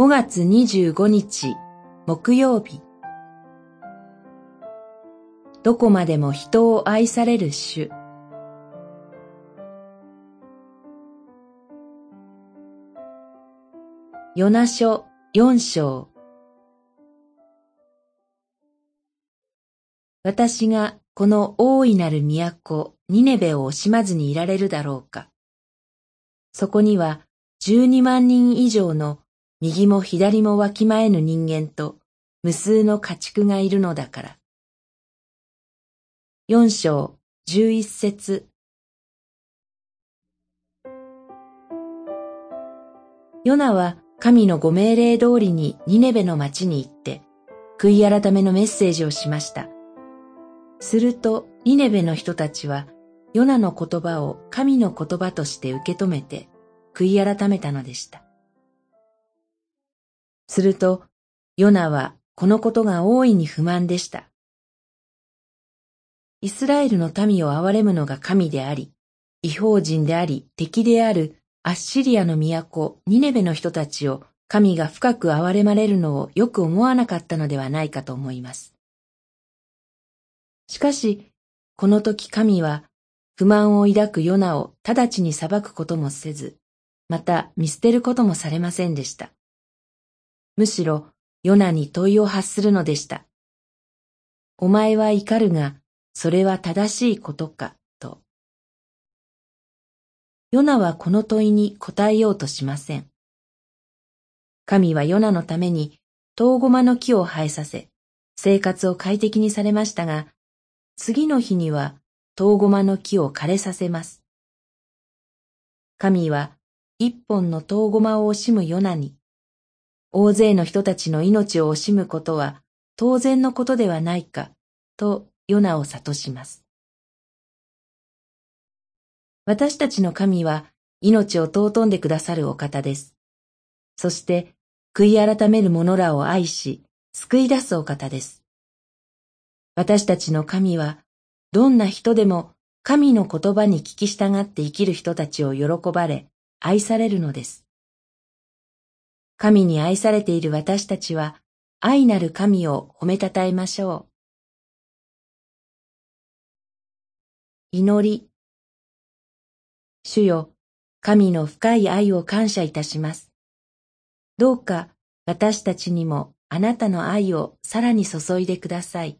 5月25日木曜日。どこまでも人を愛される主。ヨナ書四章。私がこの大いなる都、ニネベを惜しまずにいられるだろうか。そこには十二万人以上の右も左もわきまえぬ人間と無数の家畜がいるのだから。四章十一節ヨナは神のご命令通りにニネベの町に行って、悔い改めのメッセージをしました。すると、ニネベの人たちは、ヨナの言葉を神の言葉として受け止めて、悔い改めたのでした。すると、ヨナはこのことが大いに不満でした。イスラエルの民を憐れむのが神であり、違法人であり敵であるアッシリアの都ニネベの人たちを神が深く憐れまれるのをよく思わなかったのではないかと思います。しかし、この時神は不満を抱くヨナを直ちに裁くこともせず、また見捨てることもされませんでした。むしろヨナに問いを発するのでした。お前は怒るが、それは正しいことか、と。ヨナはこの問いに答えようとしません。神はヨナのために、トウゴマの木を生えさせ、生活を快適にされましたが、次の日には、トウゴマの木を枯れさせます。神は、一本のトウゴマを惜しむヨナに、大勢の人たちの命を惜しむことは当然のことではないか、とヨナを諭します。私たちの神は命を尊んでくださるお方です。そして、悔い改める者らを愛し、救い出すお方です。私たちの神は、どんな人でも神の言葉に聞き従って生きる人たちを喜ばれ、愛されるのです。神に愛されている私たちは、愛なる神を褒めたたえましょう。祈り。主よ、神の深い愛を感謝いたします。どうか私たちにもあなたの愛をさらに注いでください。